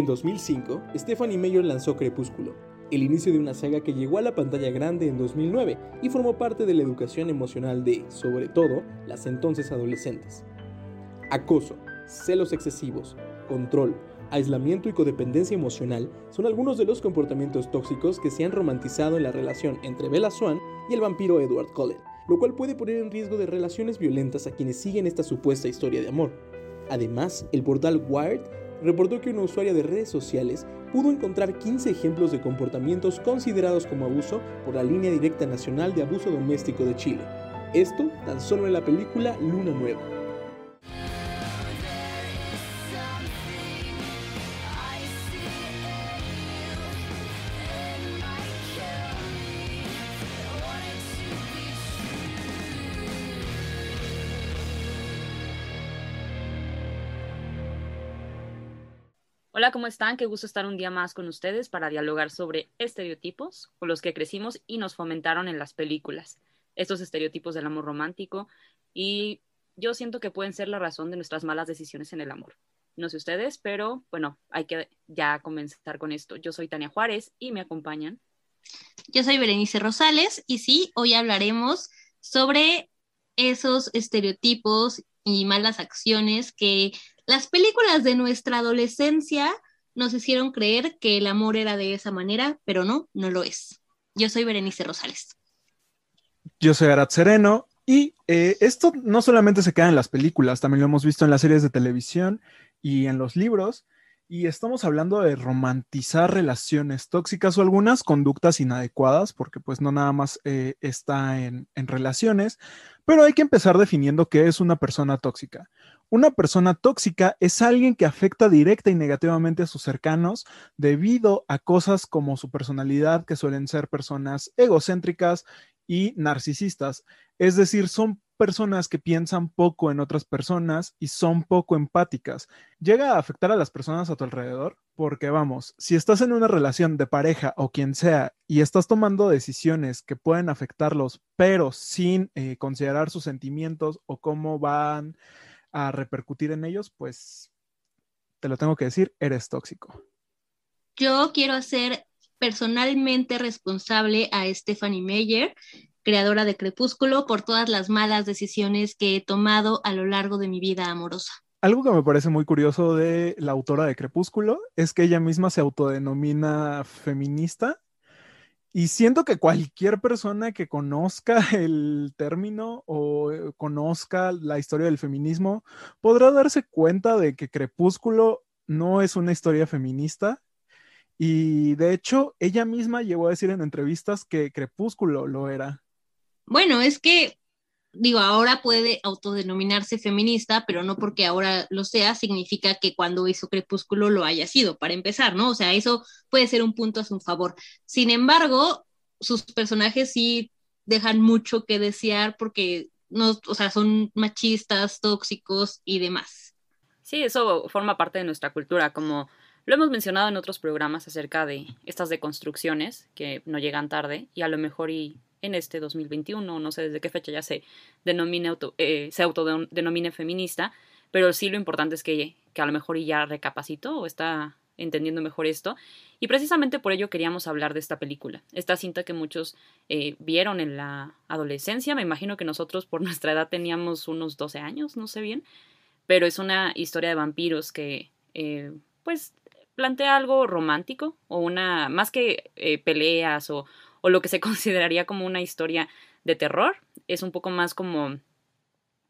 En 2005, Stephanie Meyer lanzó Crepúsculo, el inicio de una saga que llegó a la pantalla grande en 2009 y formó parte de la educación emocional de, sobre todo, las entonces adolescentes. Acoso, celos excesivos, control, aislamiento y codependencia emocional son algunos de los comportamientos tóxicos que se han romantizado en la relación entre Bella Swan y el vampiro Edward Cullen, lo cual puede poner en riesgo de relaciones violentas a quienes siguen esta supuesta historia de amor. Además, el portal Wired reportó que una usuaria de redes sociales pudo encontrar 15 ejemplos de comportamientos considerados como abuso por la Línea Directa Nacional de Abuso Doméstico de Chile. Esto tan solo en la película Luna Nueva. Hola, ¿cómo están? Qué gusto estar un día más con ustedes para dialogar sobre estereotipos con los que crecimos y nos fomentaron en las películas. Estos estereotipos del amor romántico y yo siento que pueden ser la razón de nuestras malas decisiones en el amor. No sé ustedes, pero bueno, hay que ya comenzar con esto. Yo soy Tania Juárez y me acompañan. Yo soy Berenice Rosales y sí, hoy hablaremos sobre esos estereotipos y malas acciones que las películas de nuestra adolescencia nos hicieron creer que el amor era de esa manera, pero no, no lo es. Yo soy Berenice Rosales. Yo soy Arat Sereno y eh, esto no solamente se queda en las películas, también lo hemos visto en las series de televisión y en los libros. Y estamos hablando de romantizar relaciones tóxicas o algunas conductas inadecuadas, porque pues no nada más eh, está en, en relaciones, pero hay que empezar definiendo qué es una persona tóxica. Una persona tóxica es alguien que afecta directa y negativamente a sus cercanos debido a cosas como su personalidad, que suelen ser personas egocéntricas y narcisistas. Es decir, son personas que piensan poco en otras personas y son poco empáticas. Llega a afectar a las personas a tu alrededor porque vamos, si estás en una relación de pareja o quien sea y estás tomando decisiones que pueden afectarlos, pero sin eh, considerar sus sentimientos o cómo van a repercutir en ellos, pues te lo tengo que decir, eres tóxico. Yo quiero hacer personalmente responsable a Stephanie Meyer creadora de Crepúsculo, por todas las malas decisiones que he tomado a lo largo de mi vida amorosa. Algo que me parece muy curioso de la autora de Crepúsculo es que ella misma se autodenomina feminista y siento que cualquier persona que conozca el término o eh, conozca la historia del feminismo podrá darse cuenta de que Crepúsculo no es una historia feminista. Y de hecho, ella misma llegó a decir en entrevistas que Crepúsculo lo era. Bueno, es que, digo, ahora puede autodenominarse feminista, pero no porque ahora lo sea, significa que cuando hizo Crepúsculo lo haya sido, para empezar, ¿no? O sea, eso puede ser un punto a su favor. Sin embargo, sus personajes sí dejan mucho que desear porque no, o sea, son machistas, tóxicos y demás. Sí, eso forma parte de nuestra cultura, como lo hemos mencionado en otros programas acerca de estas deconstrucciones que no llegan tarde y a lo mejor y en este 2021, no sé desde qué fecha ya se denomine auto, eh, se autodenomine feminista, pero sí lo importante es que, que a lo mejor ya recapacitó o está entendiendo mejor esto. Y precisamente por ello queríamos hablar de esta película, esta cinta que muchos eh, vieron en la adolescencia. Me imagino que nosotros por nuestra edad teníamos unos 12 años, no sé bien, pero es una historia de vampiros que, eh, pues, plantea algo romántico o una, más que peleas o, o lo que se consideraría como una historia de terror. Es un poco más como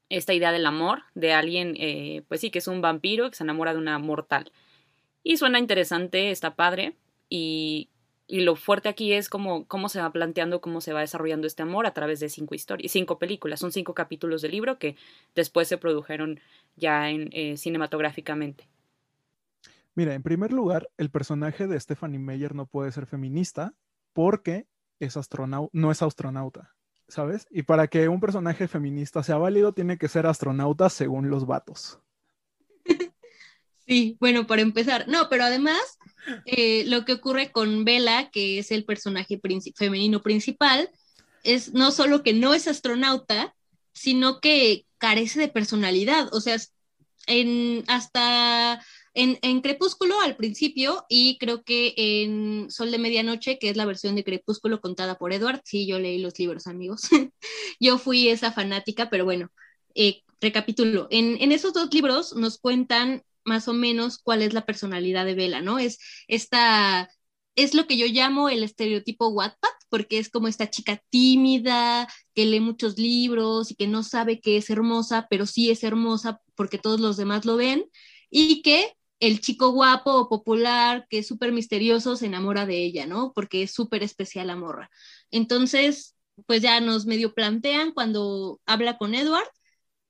esta idea del amor de alguien, eh, pues sí, que es un vampiro que se enamora de una mortal. Y suena interesante, está padre. Y, y lo fuerte aquí es cómo, cómo se va planteando, cómo se va desarrollando este amor a través de cinco historias, cinco películas. Son cinco capítulos del libro que después se produjeron ya en, eh, cinematográficamente. Mira, en primer lugar, el personaje de Stephanie Meyer no puede ser feminista porque es astronauta, no es astronauta, ¿sabes? Y para que un personaje feminista sea válido, tiene que ser astronauta según los vatos. Sí, bueno, para empezar, no, pero además eh, lo que ocurre con Bella, que es el personaje femenino principal, es no solo que no es astronauta, sino que carece de personalidad. O sea, en, hasta en, Crepúsculo al principio y creo que en Sol de Medianoche, que es la versión de Crepúsculo contada por Edward, sí, yo leí los libros, amigos. yo fui esa fanática, pero bueno, eh, recapitulo. En, en esos dos libros nos cuentan más o menos cuál es la personalidad de Bella, ¿no? Es esta, es lo que yo llamo el estereotipo Wattpad, porque es como esta chica tímida, que lee muchos libros y que no sabe que es hermosa, pero sí es hermosa porque todos los demás lo ven, y que el chico guapo o popular, que es súper misterioso, se enamora de ella, ¿no? Porque es súper especial la morra. Entonces, pues ya nos medio plantean cuando habla con Edward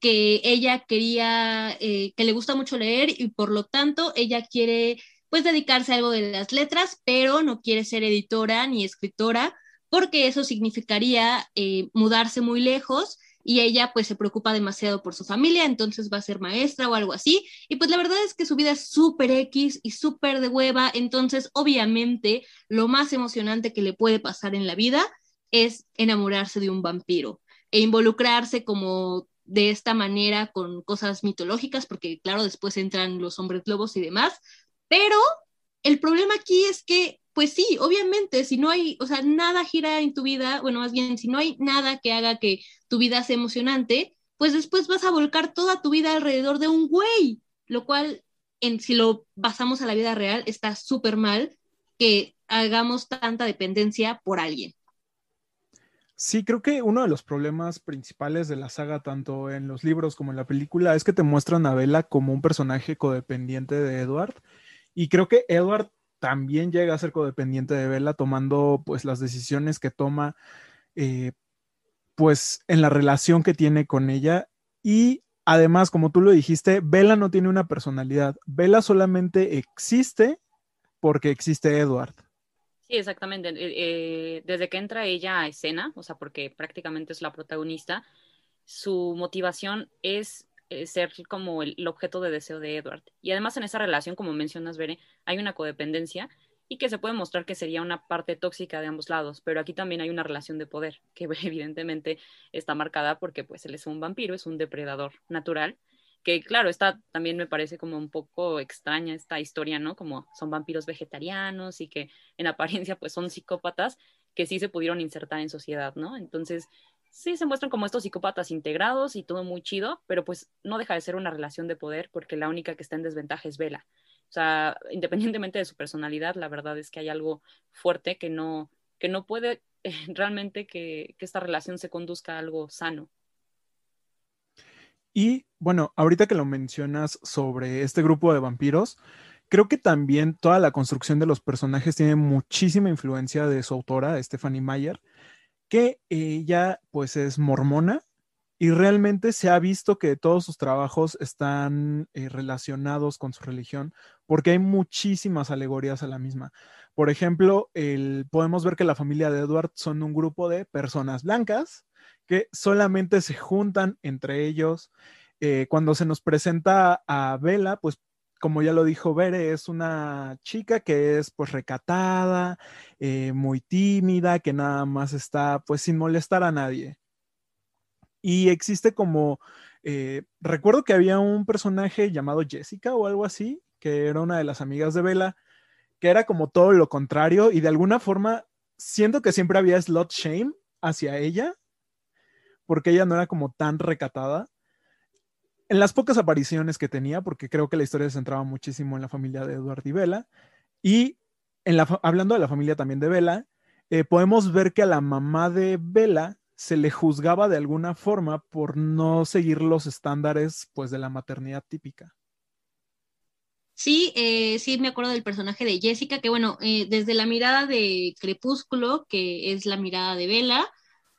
que ella quería, eh, que le gusta mucho leer y por lo tanto ella quiere pues dedicarse a algo de las letras, pero no quiere ser editora ni escritora porque eso significaría eh, mudarse muy lejos y ella pues se preocupa demasiado por su familia, entonces va a ser maestra o algo así. Y pues la verdad es que su vida es súper X y súper de hueva, entonces obviamente lo más emocionante que le puede pasar en la vida es enamorarse de un vampiro e involucrarse como de esta manera con cosas mitológicas, porque claro, después entran los hombres lobos y demás, pero el problema aquí es que, pues sí, obviamente, si no hay, o sea, nada gira en tu vida, bueno, más bien, si no hay nada que haga que tu vida sea emocionante, pues después vas a volcar toda tu vida alrededor de un güey, lo cual, en, si lo basamos a la vida real, está súper mal que hagamos tanta dependencia por alguien. Sí, creo que uno de los problemas principales de la saga, tanto en los libros como en la película, es que te muestran a Bella como un personaje codependiente de Edward. Y creo que Edward también llega a ser codependiente de Bella, tomando pues las decisiones que toma, eh, pues en la relación que tiene con ella. Y además, como tú lo dijiste, Bella no tiene una personalidad. Bella solamente existe porque existe Edward. Sí, exactamente. Eh, eh, desde que entra ella a escena, o sea, porque prácticamente es la protagonista, su motivación es eh, ser como el, objeto de deseo de Edward. Y además en esa relación, como mencionas, Bere, hay una codependencia y que se puede mostrar que sería una parte tóxica de ambos lados, pero aquí también hay una relación de poder que evidentemente está marcada porque pues él es un vampiro, es un depredador natural que claro, esta también me parece como un poco extraña esta historia, ¿no? Como son vampiros vegetarianos y que en apariencia pues son psicópatas que sí se pudieron insertar en sociedad, ¿no? Entonces, sí se muestran como estos psicópatas integrados y todo muy chido, pero pues no deja de ser una relación de poder porque la única que está en desventaja es Vela. O sea, independientemente de su personalidad, la verdad es que hay algo fuerte que no, que no puede realmente que, que esta relación se conduzca a algo sano. Y bueno, ahorita que lo mencionas sobre este grupo de vampiros, creo que también toda la construcción de los personajes tiene muchísima influencia de su autora, Stephanie Meyer, que ella pues es mormona y realmente se ha visto que todos sus trabajos están eh, relacionados con su religión porque hay muchísimas alegorías a la misma. Por ejemplo, podemos ver que la familia de Edward son un grupo de personas blancas que solamente se juntan entre ellos. Eh, cuando se nos presenta a Vela, pues como ya lo dijo Bere, es una chica que es pues recatada, eh, muy tímida, que nada más está pues sin molestar a nadie. Y existe como, eh, recuerdo que había un personaje llamado Jessica o algo así, que era una de las amigas de Bella, que era como todo lo contrario y de alguna forma siento que siempre había slot shame hacia ella, porque ella no era como tan recatada. En las pocas apariciones que tenía, porque creo que la historia se centraba muchísimo en la familia de Eduardo y Vela, y hablando de la familia también de Vela, eh, podemos ver que a la mamá de Vela se le juzgaba de alguna forma por no seguir los estándares pues de la maternidad típica. Sí, eh, sí me acuerdo del personaje de Jessica, que bueno, eh, desde la mirada de Crepúsculo, que es la mirada de Bella,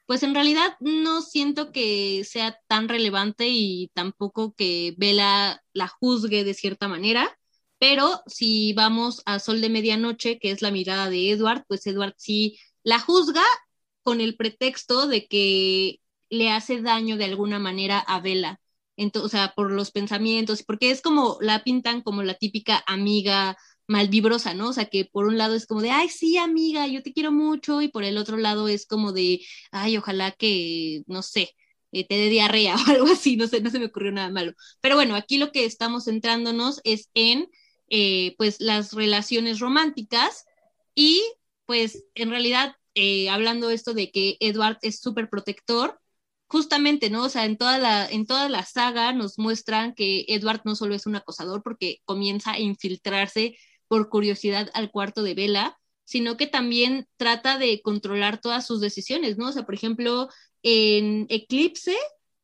pues en realidad no siento que sea tan relevante y tampoco que Bella la juzgue de cierta manera, pero si vamos a Sol de Medianoche, que es la mirada de Edward, pues Edward sí la juzga con el pretexto de que le hace daño de alguna manera a Bella o sea, por los pensamientos, porque es como la pintan como la típica amiga malvibrosa, ¿no? O sea, que por un lado es como de, ay, sí, amiga, yo te quiero mucho, y por el otro lado es como de, ay, ojalá que, no sé, eh, te dé diarrea o algo así, no sé, no se me ocurrió nada malo. Pero bueno, aquí lo que estamos centrándonos es en, eh, pues, las relaciones románticas y, pues, en realidad, eh, hablando esto de que Edward es súper protector, justamente, ¿no? O sea, en toda la, en toda la saga nos muestran que Edward no solo es un acosador porque comienza a infiltrarse por curiosidad al cuarto de Bella, sino que también trata de controlar todas sus decisiones, ¿no? O sea, por ejemplo, en Eclipse,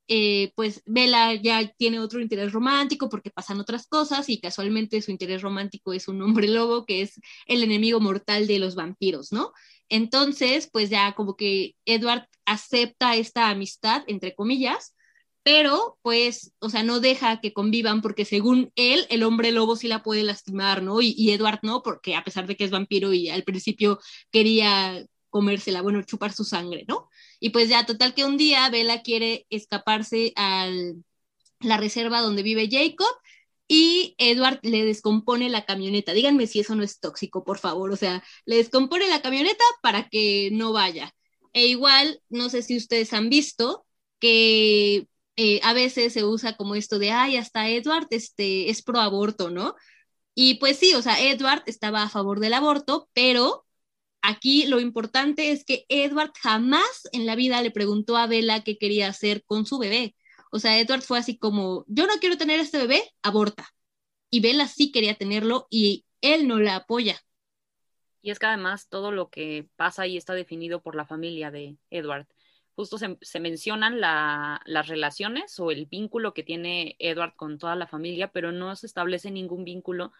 eh, pues Bella ya tiene otro interés romántico porque pasan otras cosas y casualmente su interés romántico es un hombre lobo que es el enemigo mortal de los vampiros, ¿no? Entonces, pues ya como que Edward acepta esta amistad, entre comillas, pero pues, o sea, no deja que convivan porque según él, el hombre lobo sí la puede lastimar, ¿no? Y, Edward no, porque a pesar de que es vampiro y al principio quería comérsela, bueno, chupar su sangre, ¿no? Y pues ya, total que un día Bella quiere escaparse a la reserva donde vive Jacob y Edward le descompone la camioneta. Díganme si eso no es tóxico, por favor. O sea, le descompone la camioneta para que no vaya. E igual, no sé si ustedes han visto que eh, a veces se usa como esto de, ay, hasta Edward este, es pro aborto, ¿no? Y pues sí, o sea, Edward estaba a favor del aborto, pero aquí lo importante es que Edward jamás en la vida le preguntó a Bella qué quería hacer con su bebé. O sea, Edward fue así como, yo no quiero tener este bebé, aborta. Y Bella sí quería tenerlo y él no la apoya. Y es que además todo lo que pasa ahí está definido por la familia de Edward. Justo se, mencionan las relaciones o el vínculo que tiene Edward con toda la familia, pero no se establece ningún vínculo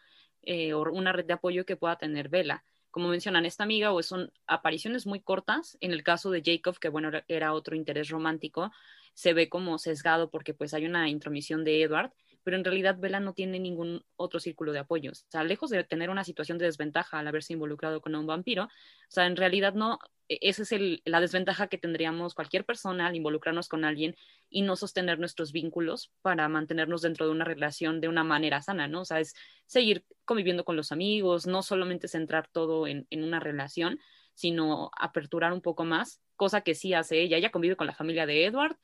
eh, o una red de apoyo que pueda tener Bella. Como mencionan, esta amiga o son apariciones muy cortas. En el caso de Jacob, que bueno, era otro interés romántico, se ve como sesgado porque pues hay una intromisión de Edward, pero en realidad Bella no tiene ningún otro círculo de apoyos. O sea, lejos de tener una situación de desventaja al haberse involucrado con un vampiro, o sea, en realidad no, e, esa es el, la desventaja que tendríamos cualquier persona al involucrarnos con alguien y no sostener nuestros vínculos para mantenernos dentro de una relación de una manera sana, ¿no? O sea, es seguir conviviendo con los amigos, no solamente centrar todo en, en una relación, sino aperturar un poco más, cosa que sí hace ella. Ella convive con la familia de Edward,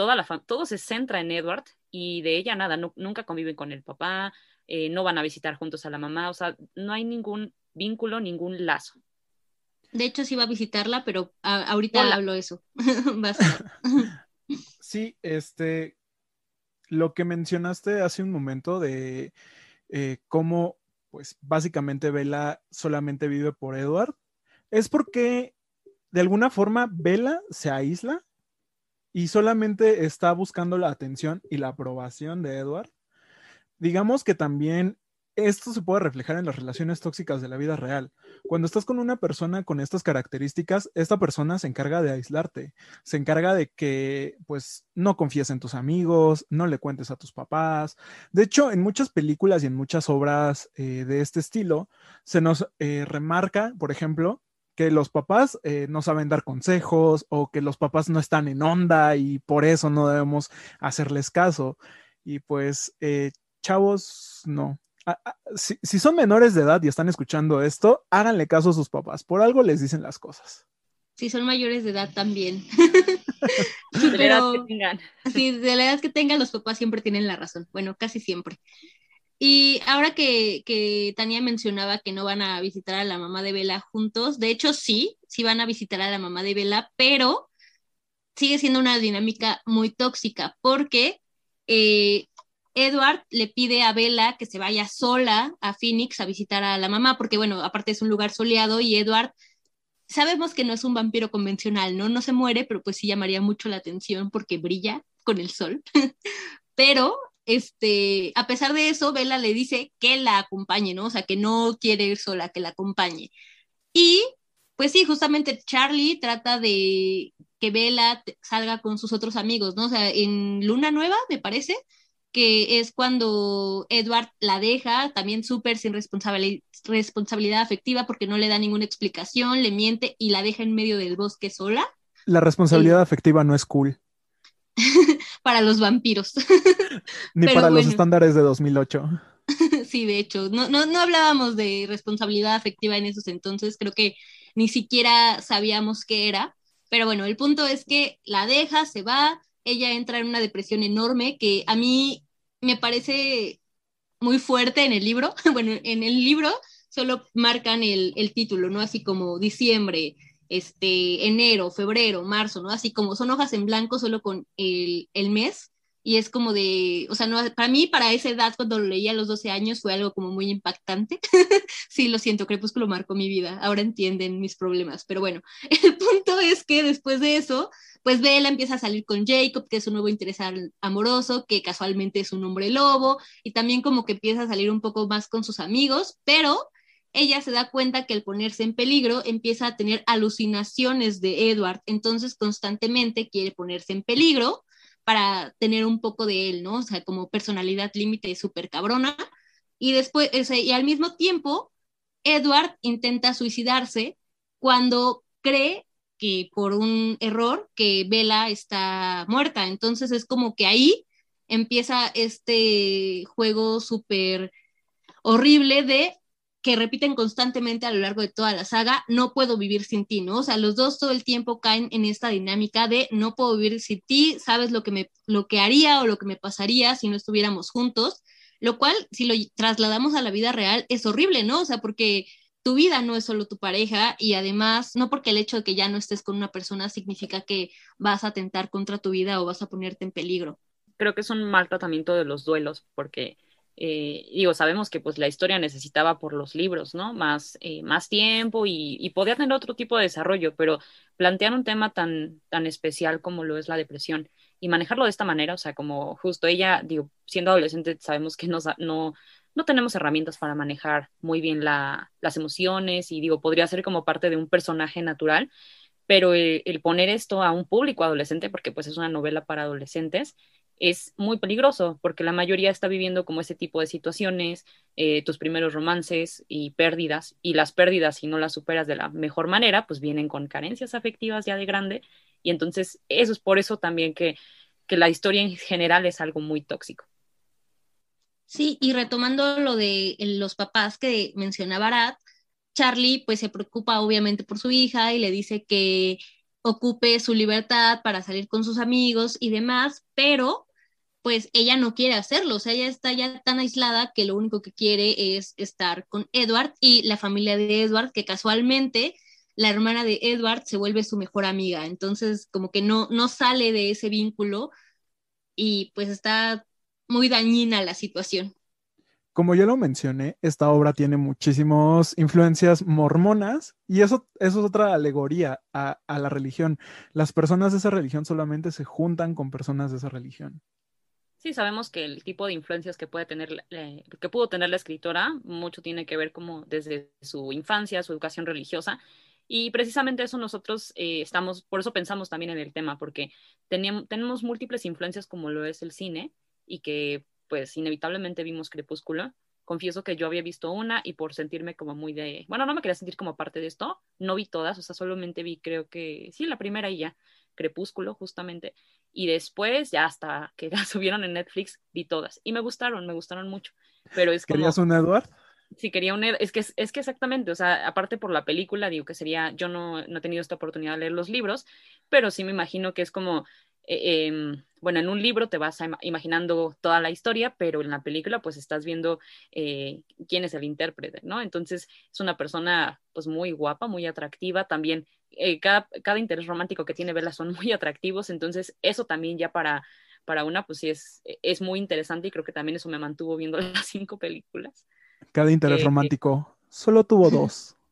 toda la todo se centra en Edward y de ella nada, nunca conviven con el papá, eh, no van a visitar juntos a la mamá, o sea, no hay ningún vínculo, ningún lazo. De hecho, sí va a visitarla, pero ahorita le hablo eso. sí, este, lo que mencionaste hace un momento de eh, cómo, pues, básicamente Bella solamente vive por Edward, es porque de alguna forma Bella se aísla y solamente está buscando la atención y la aprobación de Edward, digamos que también esto se puede reflejar en las relaciones tóxicas de la vida real. Cuando estás con una persona con estas características, esta persona se encarga de aislarte, se encarga de que pues no confíes en tus amigos, no le cuentes a tus papás. De hecho, en muchas películas y en muchas obras eh, de este estilo, se nos eh, remarca, por ejemplo, que los papás eh, no saben dar consejos o que los papás no están en onda y por eso no debemos hacerles caso. Y pues, eh, chavos, no. si, son menores de edad y están escuchando esto, háganle caso a sus papás. Por algo les dicen las cosas. Si son mayores de edad también. de la edad que tengan. Sí, de la edad que tengan, los papás siempre tienen la razón. Bueno, casi siempre. Y ahora que, Tania mencionaba que no van a visitar a la mamá de Vela juntos, de hecho sí, sí van a visitar a la mamá de Vela, pero sigue siendo una dinámica muy tóxica porque eh, Edward le pide a Bella que se vaya sola a Phoenix a visitar a la mamá, porque bueno, aparte es un lugar soleado y Edward sabemos que no es un vampiro convencional, ¿no? No se muere, pero pues sí llamaría mucho la atención porque brilla con el sol. pero este, a pesar de eso, Bella le dice que la acompañe, ¿no? O sea, que no quiere ir sola, que la acompañe. Y pues sí, justamente Charlie trata de que Bella salga con sus otros amigos, ¿no? O sea, en Luna Nueva, me parece, que es cuando Edward la deja, también súper sin responsabilidad afectiva porque no le da ninguna explicación, le miente y la deja en medio del bosque sola. La responsabilidad afectiva no es cool. para los vampiros. Ni para los estándares de 2008. sí, de hecho, no, no, no hablábamos de responsabilidad afectiva en esos entonces, creo que ni siquiera sabíamos qué era, pero bueno, el punto es que la deja, se va, ella entra en una depresión enorme que a mí me parece muy fuerte en el libro. Bueno, en el libro solo marcan el, el título, ¿no? Así como diciembre, este, enero, febrero, marzo, ¿no? Así como son hojas en blanco solo con el, el mes. Y es como de, o sea, no, para mí, para esa edad, cuando lo leí a los 12 años, fue algo como muy impactante. sí, lo siento, Crepúsculo marcó mi vida. Ahora entienden mis problemas. Pero bueno, el punto es que después de eso, pues Bella empieza a salir con Jacob, que es un nuevo interés amoroso, que casualmente es un hombre lobo, y también como que empieza a salir un poco más con sus amigos, pero ella se da cuenta que al ponerse en peligro empieza a tener alucinaciones de Edward, entonces constantemente quiere ponerse en peligro para tener un poco de él, ¿no? O sea, como personalidad límite súper cabrona. Y después, y al mismo tiempo, Edward intenta suicidarse cuando cree que por un error que Bella está muerta. Entonces es como que ahí empieza este juego súper horrible de que repiten constantemente a lo largo de toda la saga, no puedo vivir sin ti, ¿no? O sea, los dos todo el tiempo caen en esta dinámica de no puedo vivir sin ti, sabes lo que me lo que haría o lo que me pasaría si no estuviéramos juntos, lo cual si lo trasladamos a la vida real es horrible, ¿no? O sea, porque tu vida no es solo tu pareja y además no porque el hecho de que ya no estés con una persona significa que vas a atentar contra tu vida o vas a ponerte en peligro. Creo que es un mal tratamiento de los duelos porque eh, digo, sabemos que pues la historia necesitaba por los libros, ¿no? Más, eh, más tiempo y, podía tener otro tipo de desarrollo, pero plantear un tema tan, tan especial como lo es la depresión y manejarlo de esta manera, o sea, como justo ella, digo, siendo adolescente sabemos que no, no, no tenemos herramientas para manejar muy bien la, las emociones y digo, podría ser como parte de un personaje natural, pero el, poner esto a un público adolescente, porque pues es una novela para adolescentes, es muy peligroso porque la mayoría está viviendo como ese tipo de situaciones, eh, tus primeros romances y pérdidas, y las pérdidas, si no las superas de la mejor manera, pues vienen con carencias afectivas ya de grande, y entonces eso es por eso también que, que la historia en general es algo muy tóxico. Sí, y retomando lo de los papás que mencionaba Arad, Charlie pues se preocupa obviamente por su hija y le dice que ocupe su libertad para salir con sus amigos y demás, pero pues ella no quiere hacerlo, o sea, ella está ya tan aislada que lo único que quiere es estar con Edward y la familia de Edward, que casualmente la hermana de Edward se vuelve su mejor amiga, entonces como que no, no sale de ese vínculo y pues está muy dañina la situación. Como ya lo mencioné, esta obra tiene muchísimas influencias mormonas y eso, eso es otra alegoría a, la religión. Las personas de esa religión solamente se juntan con personas de esa religión. Sí, sabemos que el tipo de influencias que puede tener, que pudo tener la escritora, mucho tiene que ver como desde su infancia, su educación religiosa, y precisamente eso nosotros eh, estamos, por eso pensamos también en el tema, porque tenemos múltiples influencias como lo es el cine, y que pues inevitablemente vimos Crepúsculo. Confieso que yo había visto una y por sentirme como muy de, bueno, no me quería sentir como parte de esto, no vi todas, o sea, solamente vi creo que, sí, la primera y ya, Crepúsculo justamente, y después ya hasta que la subieron en Netflix vi todas y me gustaron, me gustaron mucho, pero es ¿Querías un Edward? Sí, quería un es que es que exactamente, o sea, aparte por la película, digo que sería, yo no, no he tenido esta oportunidad de leer los libros, pero sí me imagino que es como eh, em, bueno, en un libro te vas imaginando toda la historia, pero en la película pues estás viendo eh, quién es el intérprete, ¿no? Entonces es una persona pues muy guapa, muy atractiva, también eh, cada, cada, interés romántico que tiene Bella son muy atractivos, entonces eso también ya para, para una pues sí es, es muy interesante y creo que también eso me mantuvo viendo las cinco películas. Cada interés romántico solo tuvo dos.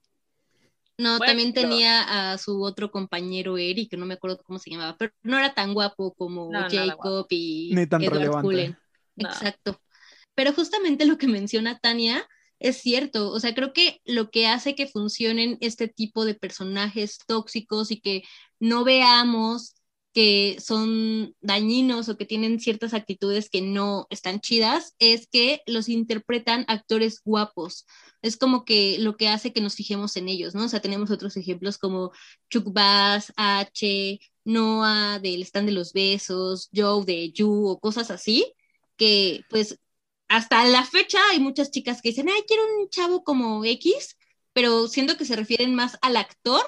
No, también tenía a su otro compañero Eric, que no me acuerdo cómo se llamaba, pero no era tan guapo como Jacob y Ni tan relevante. Exacto. Pero justamente lo que menciona Tania es cierto, o sea, creo que lo que hace que funcionen este tipo de personajes tóxicos y que no veamos que son dañinos o que tienen ciertas actitudes que no están chidas, es que los interpretan actores guapos. Es como que lo que hace que nos fijemos en ellos, ¿no? O sea, tenemos otros ejemplos como Chuck Bass, H, Noah del Stand de los Besos, Joe de You o cosas así, que pues hasta la fecha hay muchas chicas que dicen, ay, quiero un chavo como X, pero siento que se refieren más al actor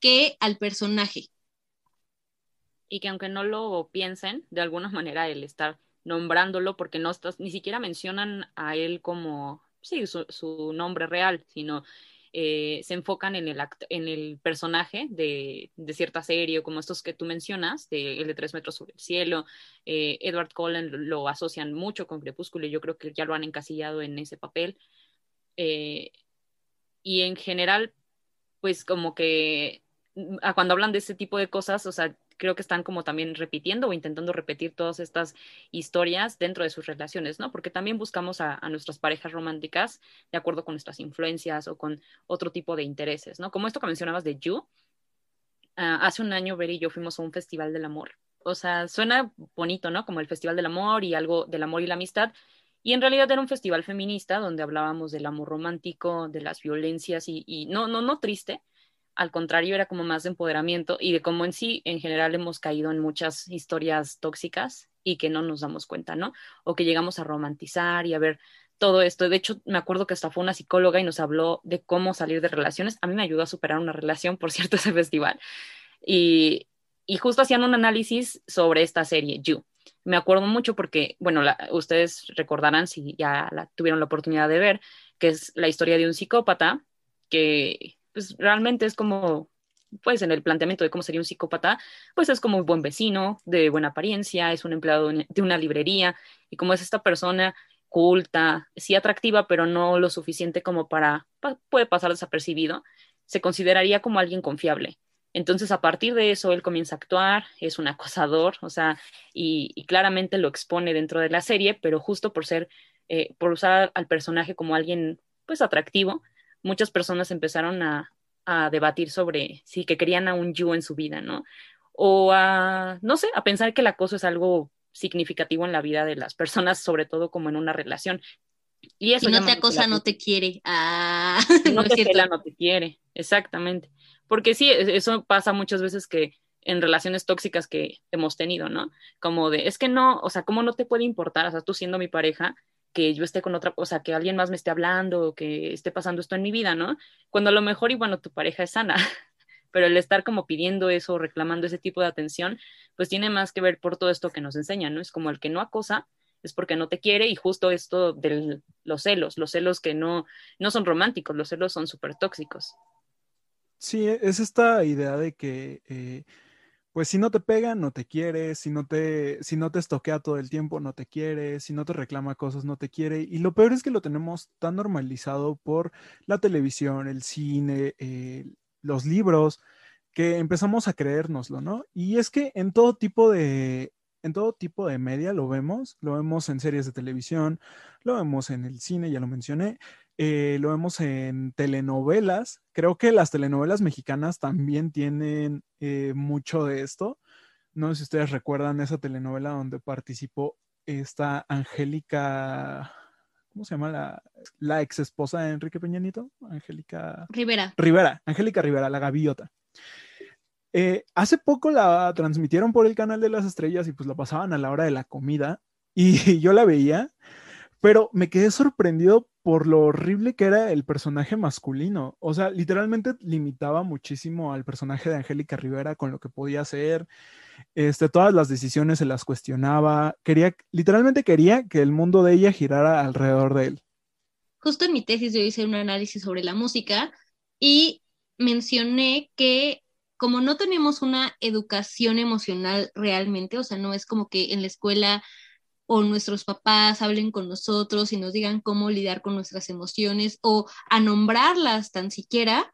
que al personaje. Y que aunque no lo piensen, de alguna manera el estar nombrándolo, porque no estás, ni siquiera mencionan a él como, sí, su, su nombre real, sino eh, se enfocan en el, en el personaje de, de, cierta serie, como estos que tú mencionas, el de Tres Metros sobre el Cielo. Eh, Edward Cullen lo, asocian mucho con Crepúsculo y yo creo que ya lo han encasillado en ese papel. Eh, y en general, pues como que mm, cuando hablan de ese tipo de cosas, o sea, creo que están como también repitiendo o intentando repetir todas estas historias dentro de sus relaciones, ¿no? Porque también buscamos a, nuestras parejas románticas de acuerdo con nuestras influencias o con otro tipo de intereses, ¿no? Como esto que mencionabas de You, ah, hace un año Ver y yo fuimos a un festival del amor. O sea, suena bonito, ¿no? Como el festival del amor y algo del amor y la amistad. Y en realidad era un festival feminista donde hablábamos del amor romántico, de las violencias y, y no, no, no triste, al contrario, era como más de empoderamiento y de cómo en sí, en general, hemos caído en muchas historias tóxicas y que no nos damos cuenta, ¿no? O que llegamos a romantizar y a ver todo esto. De hecho, me acuerdo que hasta fue una psicóloga y nos habló de cómo salir de relaciones. A mí me ayudó a superar una relación, por cierto, ese festival. Y, y justo hacían un análisis sobre esta serie, You. Me acuerdo mucho porque, bueno, ustedes recordarán si ya tuvieron la oportunidad de ver, que es la historia de un psicópata que pues realmente es como, pues en el planteamiento de cómo sería un psicópata, pues es como un buen vecino, de buena apariencia, es un empleado de una librería, y como es esta persona culta, sí atractiva, pero no lo suficiente como para, puede pasar desapercibido, se consideraría como alguien confiable. Entonces, a partir de eso, él comienza a actuar, es un acosador, o sea, y, claramente lo expone dentro de la serie, pero justo por ser, eh, por usar al personaje como alguien, pues, atractivo, muchas personas empezaron a, debatir sobre si que querían a un you en su vida, ¿no? O a, no sé, a pensar que el acoso es algo significativo en la vida de las personas, sobre todo como en una relación. Y eso si no te acosa, no te quiere. Ah, no, te no te quiere, exactamente. Porque sí, e, eso pasa muchas veces que en relaciones tóxicas que hemos tenido, ¿no? Como de, es que no, o sea, ¿cómo no te puede importar? O sea, tú siendo mi pareja, que yo esté con otra, o sea, que alguien más me esté hablando, que esté pasando esto en mi vida, ¿no? Cuando a lo mejor, y bueno, tu pareja es sana, pero el estar como pidiendo eso, reclamando ese tipo de atención, pues tiene más que ver por todo esto que nos enseñan, ¿no? Es como el que no acosa es porque no te quiere y justo esto de los celos, los celos que no, no son románticos, los celos son súper tóxicos. Sí, es esta idea de que... Eh, pues si no te pega, no te quiere, si no te, si no te estoquea todo el tiempo, no te quiere, si no te reclama cosas, no te quiere. Y lo peor es que lo tenemos tan normalizado por la televisión, el cine, los libros, que empezamos a creérnoslo, ¿no? Y es que en todo tipo de, en todo tipo de media lo vemos, lo vemos en series de televisión, lo vemos en el cine, ya lo mencioné, eh, lo vemos en telenovelas. Creo que las telenovelas mexicanas también tienen eh, mucho de esto. No sé si ustedes recuerdan esa telenovela donde participó esta Angélica, ¿cómo se llama? La, la ex esposa de Enrique Peñanito, Angélica Rivera. Rivera, Angélica Rivera, la gaviota. Eh, hace poco la transmitieron por el canal de las estrellas y pues la pasaban a la hora de la comida y yo la veía, pero me quedé sorprendido por lo horrible que era el personaje masculino. O sea, literalmente limitaba muchísimo al personaje de Angélica Rivera con lo que podía hacer. Este, todas las decisiones se las cuestionaba. Quería, literalmente quería que el mundo de ella girara alrededor de él. Justo en mi tesis yo hice un análisis sobre la música y mencioné que como no tenemos una educación emocional realmente, o sea, no es como que en la escuela o nuestros papás hablen con nosotros y nos digan cómo lidiar con nuestras emociones o a nombrarlas tan siquiera,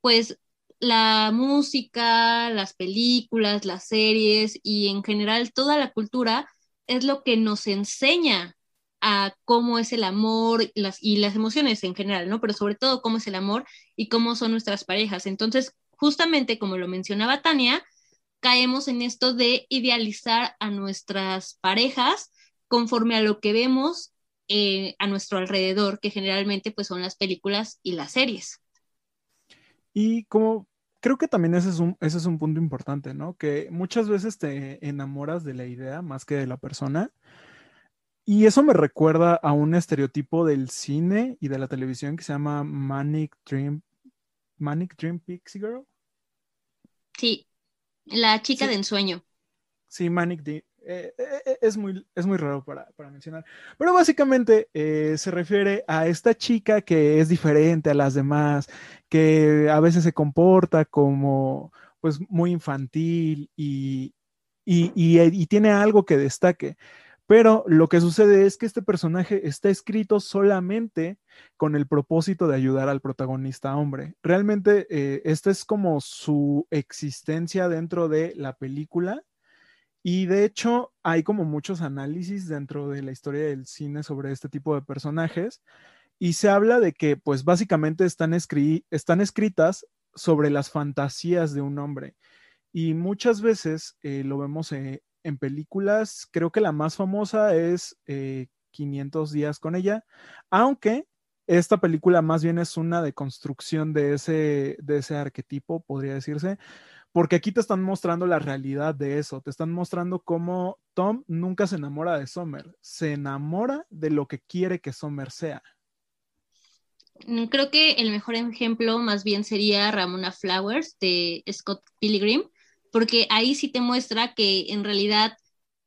pues la música, las películas, las series y en general toda la cultura es lo que nos enseña a cómo es el amor y las emociones en general, ¿no? Pero sobre todo cómo es el amor y cómo son nuestras parejas. Entonces, justamente como lo mencionaba Tania, caemos en esto de idealizar a nuestras parejas conforme a lo que vemos eh, a nuestro alrededor, que generalmente pues son las películas y las series. Y como creo que también ese es un, ese es un punto importante, ¿no? Que muchas veces te enamoras de la idea más que de la persona. Y eso me recuerda a un estereotipo del cine y de la televisión que se llama Manic Dream, Manic Dream Pixie Girl. Sí, la chica de ensueño. Sí, Manic Dream. Eh, eh, eh, es, muy, es muy raro para, para mencionar. Pero básicamente se refiere a esta chica que es diferente a las demás, que a veces se comporta como pues muy infantil y, y, y tiene algo que destaque. Pero lo que sucede es que este personaje está escrito solamente con el propósito de ayudar al protagonista hombre. Realmente esta es como su existencia dentro de la película. Y de hecho hay como muchos análisis dentro de la historia del cine sobre este tipo de personajes. Y se habla de que pues básicamente están, escritas sobre las fantasías de un hombre. Y muchas veces eh, lo vemos eh, en películas, creo que la más famosa es 500 eh, días con ella, aunque esta película más bien es una deconstrucción de ese, de ese arquetipo, podría decirse, porque aquí te están mostrando la realidad de eso, te están mostrando cómo Tom nunca se enamora de Summer, se enamora de lo que quiere que Summer sea. Mm, creo que el mejor ejemplo más bien sería Ramona Flowers de Scott Pilgrim, porque ahí sí te muestra que en realidad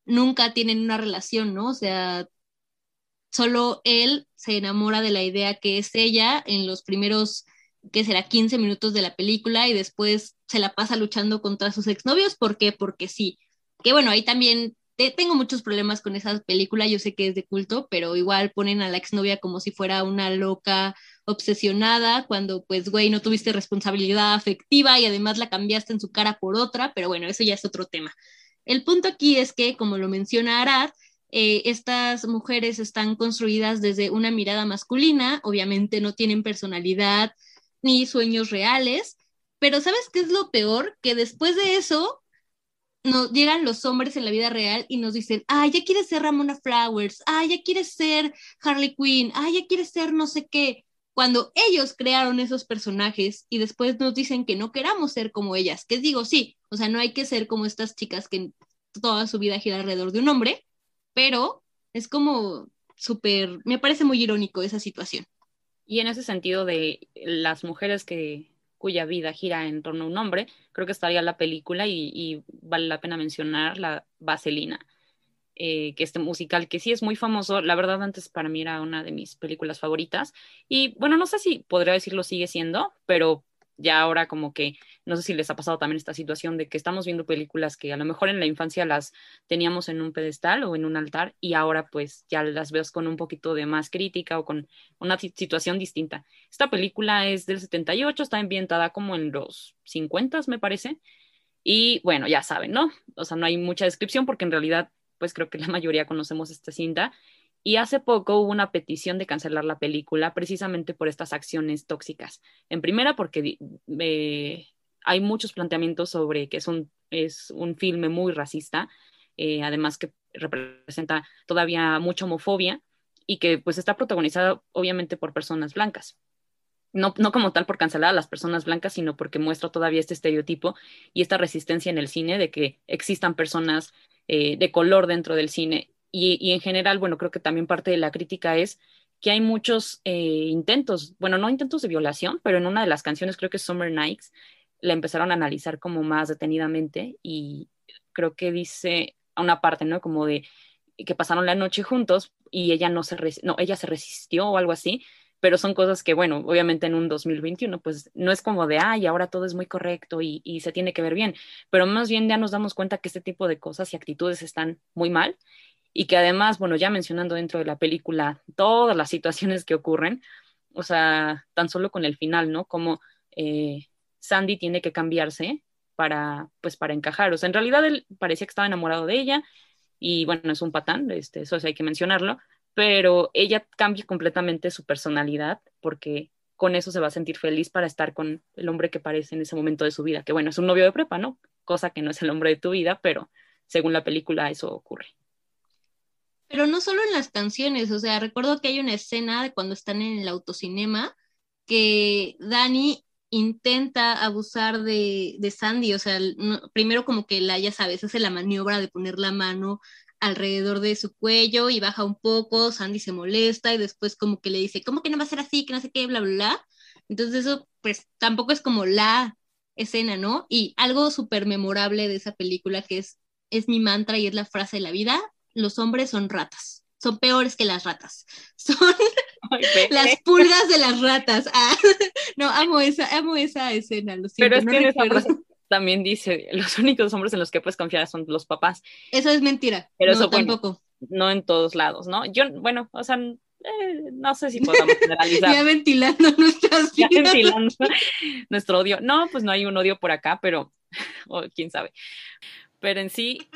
nunca tienen una relación, ¿no? O sea, solo él se enamora de la idea que es ella en los primeros, que será 15 minutos de la película y después se la pasa luchando contra sus exnovios. ¿Por qué? Porque sí. Que bueno, ahí también tengo muchos problemas con esa película, yo sé que es de culto, pero igual ponen a la exnovia como si fuera una loca obsesionada, cuando pues, güey, no tuviste responsabilidad afectiva y además la cambiaste en su cara por otra, pero bueno, eso ya es otro tema. El punto aquí es que, como lo menciona Arad, eh, estas mujeres están construidas desde una mirada masculina, obviamente no tienen personalidad ni sueños reales, pero ¿sabes qué es lo peor? Que después de eso nos llegan los hombres en la vida real y nos dicen, ah, ya quieres ser Ramona Flowers, ah, ya quieres ser Harley Quinn, ah, ya quieres ser no sé qué, cuando ellos crearon esos personajes y después nos dicen que no queramos ser como ellas, que digo, sí, o sea, no hay que ser como estas chicas que toda su vida gira alrededor de un hombre, pero es como súper, me parece muy irónico esa situación. Y en ese sentido de las mujeres que cuya vida gira en torno a un hombre, creo que estaría la película y, vale la pena mencionar la Vaselina, eh, que este musical que sí es muy famoso, la verdad antes para mí era una de mis películas favoritas. Y bueno, no sé si podría decirlo sigue siendo, pero ya ahora como que, no sé si les ha pasado también esta situación de que estamos viendo películas que a lo mejor en la infancia las teníamos en un pedestal o en un altar y ahora pues ya las veo con un poquito de más crítica o con una situación distinta. Esta película es del 78, está ambientada como en los 50 me parece. Y bueno, ya saben, ¿no? O sea, no hay mucha descripción porque en realidad pues creo que la mayoría conocemos esta cinta y hace poco hubo una petición de cancelar la película precisamente por estas acciones tóxicas. En primera, porque eh, hay muchos planteamientos sobre que es un, es un filme muy racista, eh, además que representa todavía mucha homofobia y que pues está protagonizado obviamente por personas blancas. No, no, como tal por cancelar a las personas blancas, sino porque muestra todavía este estereotipo y esta resistencia en el cine de que existan personas eh, de color dentro del cine y, en general, bueno, creo que también parte de la crítica es que hay muchos eh, intentos, bueno, no intentos de violación, pero en una de las canciones, creo que Summer Nights, la empezaron a analizar como más detenidamente y creo que dice a una parte, ¿no? Como de que pasaron la noche juntos y ella no se, no, ella se resistió o algo así, pero son cosas que, bueno, obviamente en un 2021, pues no es como de, ay, ahora todo es muy correcto y, y, se tiene que ver bien, pero más bien ya nos damos cuenta que este tipo de cosas y actitudes están muy mal y que además, bueno, ya mencionando dentro de la película todas las situaciones que ocurren, o sea, tan solo con el final, ¿no? Como eh, Sandy tiene que cambiarse para, pues, para encajar. O sea, en realidad él parecía que estaba enamorado de ella y bueno, es un patán, este, eso hay que mencionarlo, pero ella cambia completamente su personalidad porque con eso se va a sentir feliz para estar con el hombre que parece en ese momento de su vida, que bueno, es un novio de prepa, ¿no? Cosa que no es el hombre de tu vida, pero según la película eso ocurre. Pero no solo en las canciones, o sea, recuerdo que hay una escena de cuando están en el autocinema que Dani intenta abusar de, Sandy, o sea, primero como que la, ya sabes, hace la maniobra de poner la mano alrededor de su cuello y baja un poco, Sandy se molesta y después como que le dice, ¿cómo que no va a ser así? Que no sé qué, bla, bla, bla. Entonces eso pues tampoco es como la escena, ¿no? Y algo súper memorable de esa película que es, es mi mantra y es la frase de la vida, los hombres son ratas, son peores que las ratas, son las pulgas de las ratas. Ah, no, amo esa, amo esa escena, lo siento. Pero es que también dice, los únicos hombres en los que puedes confiar son los papás. Eso es mentira. Pero eso tampoco. no en todos lados, ¿no? Yo, bueno, o sea, eh, no sé si podamos generalizar. ya ventilando nuestras vidas. Ventilando nuestro odio. No, pues no hay un odio por acá, pero quién sabe. Pero en sí,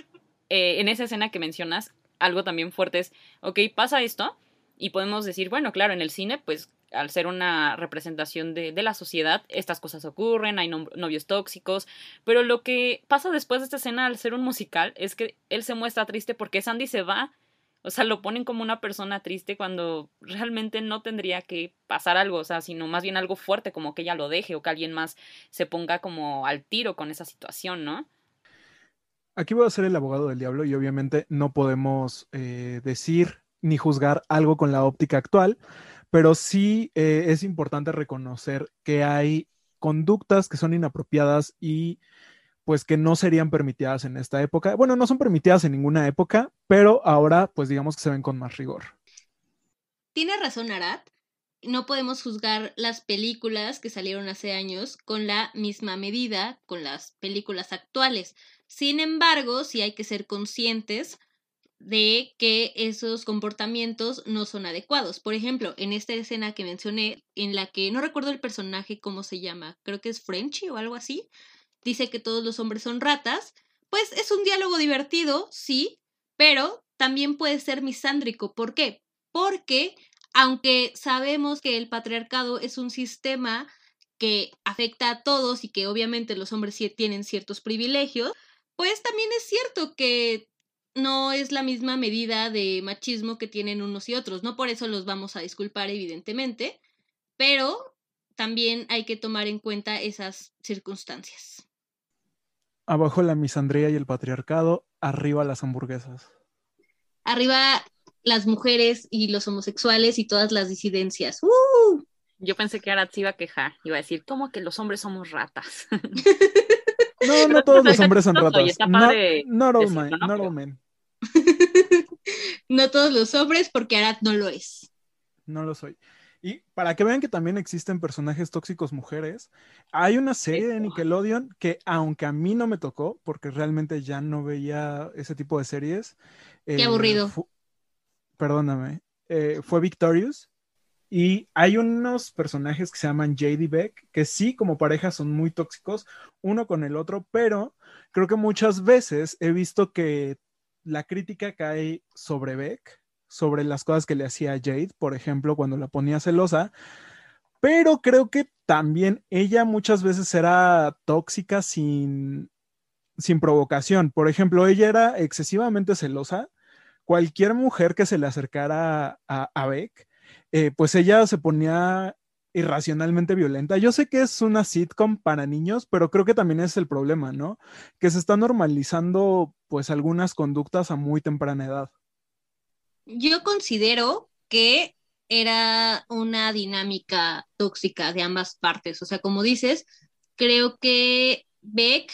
eh, en esa escena que mencionas, algo también fuerte es, ok, pasa esto, y podemos decir, bueno, claro, en el cine, pues al ser una representación de, la sociedad, estas cosas ocurren, hay novios tóxicos, pero lo que pasa después de esta escena al ser un musical es que él se muestra triste porque Sandy se va, o sea, lo ponen como una persona triste cuando realmente no tendría que pasar algo, o sea, sino más bien algo fuerte, como que ella lo deje o que alguien más se ponga como al tiro con esa situación, ¿no? Aquí voy a ser el abogado del diablo y obviamente no podemos eh, decir ni juzgar algo con la óptica actual, pero sí eh, es importante reconocer que hay conductas que son inapropiadas y pues que no serían permitidas en esta época. Bueno, no son permitidas en ninguna época, pero ahora pues digamos que se ven con más rigor. Tiene razón Arad. No podemos juzgar las películas que salieron hace años con la misma medida con las películas actuales. Sin embargo, sí hay que ser conscientes de que esos comportamientos no son adecuados. Por ejemplo, en esta escena que mencioné, en la que no recuerdo el personaje cómo se llama, creo que es Frenchy o algo así, dice que todos los hombres son ratas, pues es un diálogo divertido, sí, pero también puede ser misándrico. ¿Por qué? Porque aunque sabemos que el patriarcado es un sistema que afecta a todos y que obviamente los hombres tienen ciertos privilegios, pues también es cierto que no es la misma medida de machismo que tienen unos y otros. No por eso los vamos a disculpar, evidentemente, pero también hay que tomar en cuenta esas circunstancias. Abajo la misandría y el patriarcado, arriba las hamburguesas. Arriba las mujeres y los homosexuales y todas las disidencias. ¡Uh! Yo pensé que ahora se iba a quejar, iba a decir, ¿cómo que los hombres somos ratas? no, no todos los hombres son ratas. No, not all men. no todos los hombres, porque Arad no lo es. No lo soy. Y para que vean que también existen personajes tóxicos mujeres, hay una serie de Nickelodeon que, aunque a mí no me tocó, porque realmente ya no veía ese tipo de series. Qué eh, aburrido. Perdóname. Eh, fue Victorious. Y hay unos personajes que se llaman JD Beck, que sí, como pareja, son muy tóxicos uno con el otro, pero creo que muchas veces he visto que la crítica cae sobre Beck, sobre las cosas que le hacía a Jade, por ejemplo, cuando la ponía celosa, pero creo que también ella muchas veces era tóxica sin, sin provocación. Por ejemplo, ella era excesivamente celosa. Cualquier mujer que se le acercara a, Beck, eh, pues ella se ponía irracionalmente violenta. Yo sé que es una sitcom para niños, pero creo que también es el problema, ¿no? Que se está normalizando pues algunas conductas a muy temprana edad. Yo considero que era una dinámica tóxica de ambas partes. O sea, como dices, creo que Beck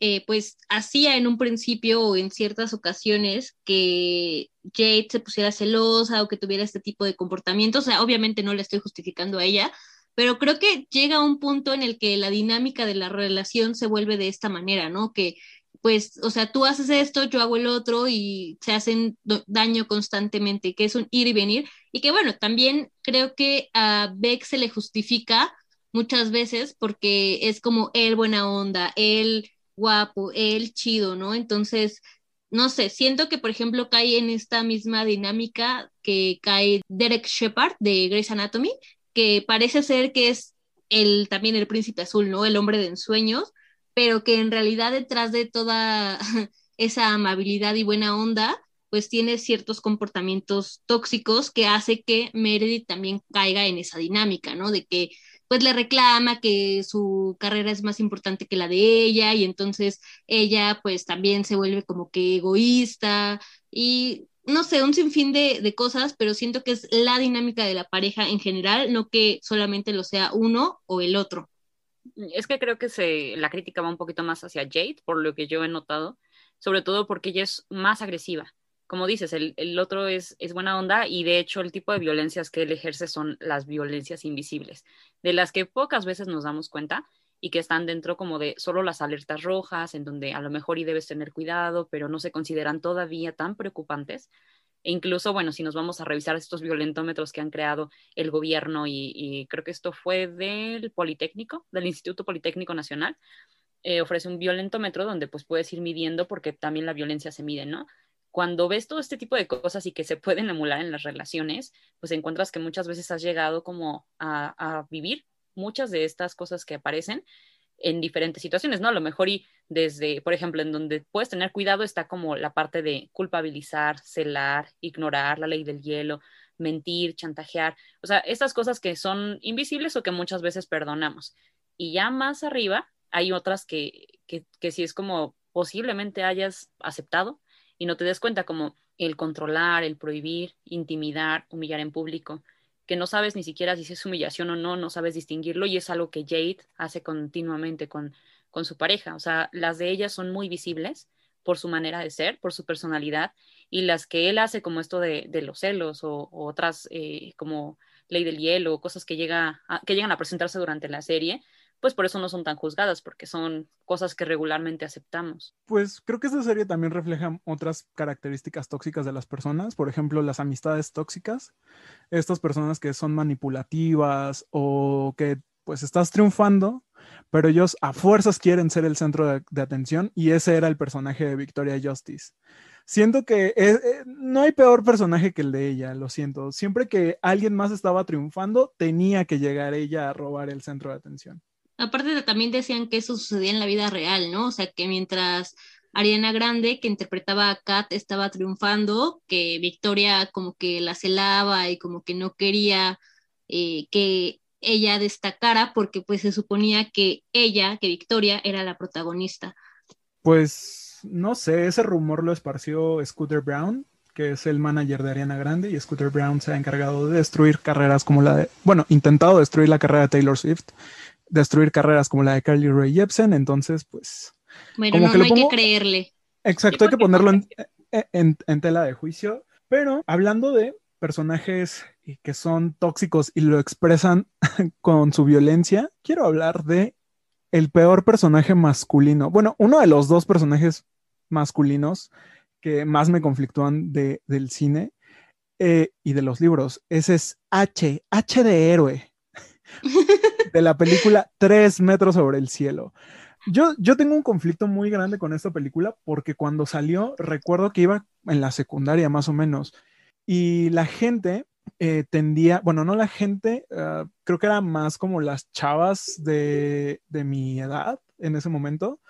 eh, pues hacía en un principio o en ciertas ocasiones que Jade se pusiera celosa o que tuviera este tipo de comportamientos. O sea, obviamente no le estoy justificando a ella, pero creo que llega un punto en el que la dinámica de la relación se vuelve de esta manera, ¿no? Que pues, o sea, tú haces esto, yo hago el otro y se hacen daño constantemente, que es un ir y venir. Y que bueno, también creo que a Beck se le justifica muchas veces porque es como él buena onda, él guapo, él chido, ¿no? Entonces, no sé, siento que, por ejemplo, cae en esta misma dinámica que cae Derek Shepard de Grey's Anatomy, que parece ser que es el, también el príncipe azul, ¿no? El hombre de ensueños, pero que en realidad detrás de toda esa amabilidad y buena onda, pues tiene ciertos comportamientos tóxicos que hace que Meredith también caiga en esa dinámica, ¿no? De que pues le reclama que su carrera es más importante que la de ella y entonces ella pues también se vuelve como que egoísta y no sé, un sinfín de, de cosas, pero siento que es la dinámica de la pareja en general, no que solamente lo sea uno o el otro. Es que creo que se, la crítica va un poquito más hacia Jade, por lo que yo he notado, sobre todo porque ella es más agresiva como dices, el, otro es, buena onda y de hecho el tipo de violencias que él ejerce son las violencias invisibles, de las que pocas veces nos damos cuenta y que están dentro como de solo las alertas rojas, en donde a lo mejor y debes tener cuidado, pero no se consideran todavía tan preocupantes. E incluso, bueno, si nos vamos a revisar estos violentómetros que han creado el gobierno y, y creo que esto fue del Politécnico, del Instituto Politécnico Nacional, eh, ofrece un violentómetro donde pues puedes ir midiendo porque también la violencia se mide, ¿no? Cuando ves todo este tipo de cosas y que se pueden emular en las relaciones, pues encuentras que muchas veces has llegado como a, vivir muchas de estas cosas que aparecen en diferentes situaciones, ¿no? A lo mejor y desde, por ejemplo, en donde puedes tener cuidado está como la parte de culpabilizar, celar, ignorar la ley del hielo, mentir, chantajear, o sea, estas cosas que son invisibles o que muchas veces perdonamos. Y ya más arriba hay otras que, que, que si es como posiblemente hayas aceptado, y no te des cuenta como el controlar, el prohibir, intimidar, humillar en público, que no sabes ni siquiera si es humillación o no, no sabes distinguirlo y es algo que Jade hace continuamente con, con su pareja. O sea, las de ellas son muy visibles por su manera de ser, por su personalidad, y las que él hace como esto de, los celos o, otras eh, como ley del hielo, cosas que, llega que llegan a presentarse durante la serie, pues por eso no son tan juzgadas, porque son cosas que regularmente aceptamos. Pues creo que esta serie también refleja otras características tóxicas de las personas, por ejemplo, las amistades tóxicas, estas personas que son manipulativas o que pues estás triunfando, pero ellos a fuerzas quieren ser el centro de, atención y ese era el personaje de Victoria Justice. Siento que eh, no hay peor personaje que el de ella, lo siento. Siempre que alguien más estaba triunfando, tenía que llegar ella a robar el centro de atención. Aparte también decían que eso sucedía en la vida real, ¿no? O sea, que mientras Ariana Grande, que interpretaba a Kat, estaba triunfando, que Victoria como que la celaba y como que no quería eh, que ella destacara porque pues se suponía que ella, que Victoria, era la protagonista. Pues no sé, ese rumor lo esparció Scooter Brown, que es el manager de Ariana Grande, y Scooter Brown se ha encargado de destruir carreras como la de, bueno, intentado destruir la carrera de Taylor Swift destruir carreras como la de Carly Rae Jepsen, entonces pues... Bueno, no, hay que creerle. Exacto, hay que ponerlo en, tela de juicio, pero hablando de personajes que son tóxicos y lo expresan con su violencia, quiero hablar de el peor personaje masculino. Bueno, uno de los dos personajes masculinos que más me conflictúan de, del cine eh, y de los libros. Ese es H, H de héroe. de la película Tres metros sobre el cielo. Yo, yo tengo un conflicto muy grande con esta película porque cuando salió, recuerdo que iba en la secundaria más o menos y la gente eh, tendía, bueno, no la gente, ah, creo que era más como las chavas de, de mi edad en ese momento,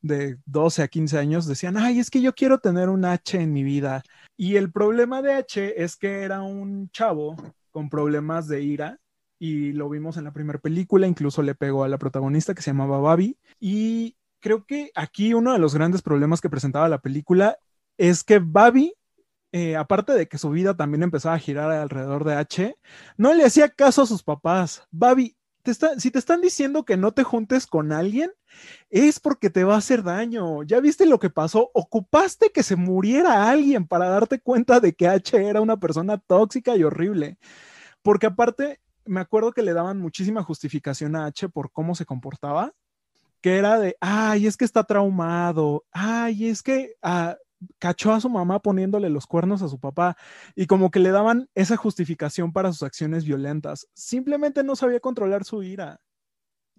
de 12 a 15 años, decían, ay, es que yo quiero tener un H en mi vida. Y el problema de H es que era un chavo con problemas de ira y lo vimos en la primera película, incluso le pegó a la protagonista que se llamaba Babi. Y creo que aquí uno de los grandes problemas que presentaba la película es que Babi, eh, aparte de que su vida también empezaba a girar alrededor de H, no le hacía caso a sus papás. Babi, si te están diciendo que no te juntes con alguien, es porque te va a hacer daño. ¿Ya viste lo que pasó? Ocupaste que se muriera alguien para darte cuenta de que H era una persona tóxica y horrible. Porque aparte, me acuerdo que le daban muchísima justificación a H por cómo se comportaba, que era de, ay, es que está traumado, ay, es que ah, cachó a su mamá poniéndole los cuernos a su papá y como que le daban esa justificación para sus acciones violentas. Simplemente no sabía controlar su ira.